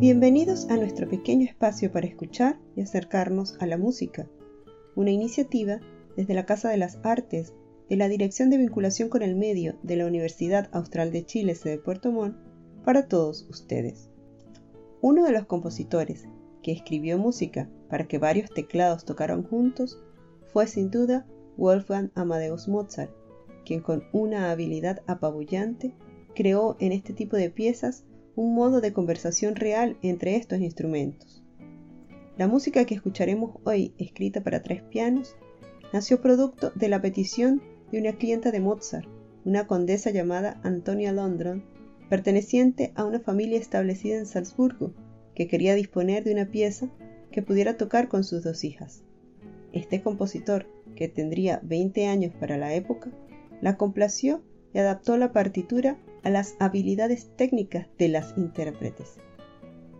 Bienvenidos a nuestro pequeño espacio para escuchar y acercarnos a la música, una iniciativa desde la Casa de las Artes de la Dirección de Vinculación con el Medio de la Universidad Austral de Chile, sede Puerto Montt, para todos ustedes. Uno de los compositores que escribió música para que varios teclados tocaran juntos fue sin duda Wolfgang Amadeus Mozart, quien con una habilidad apabullante creó en este tipo de piezas un modo de conversación real entre estos instrumentos. La música que escucharemos hoy, escrita para tres pianos, nació producto de la petición de una clienta de Mozart, una condesa llamada Antonia Londron, perteneciente a una familia establecida en Salzburgo, que quería disponer de una pieza que pudiera tocar con sus dos hijas. Este compositor, que tendría 20 años para la época, la complació y adaptó la partitura a las habilidades técnicas de las intérpretes.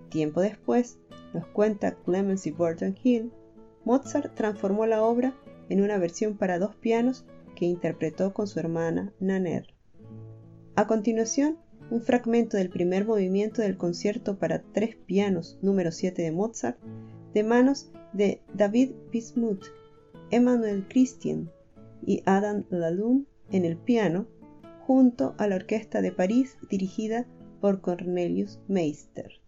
Tiempo después, nos cuenta Clemency Burton Hill, Mozart transformó la obra en una versión para dos pianos que interpretó con su hermana Nanner. A continuación, un fragmento del primer movimiento del concierto para tres pianos número 7 de Mozart, de manos de David Bismuth, Emmanuel Christian y Adam Lalune en el piano, junto a la Orquesta de París dirigida por Cornelius Meister.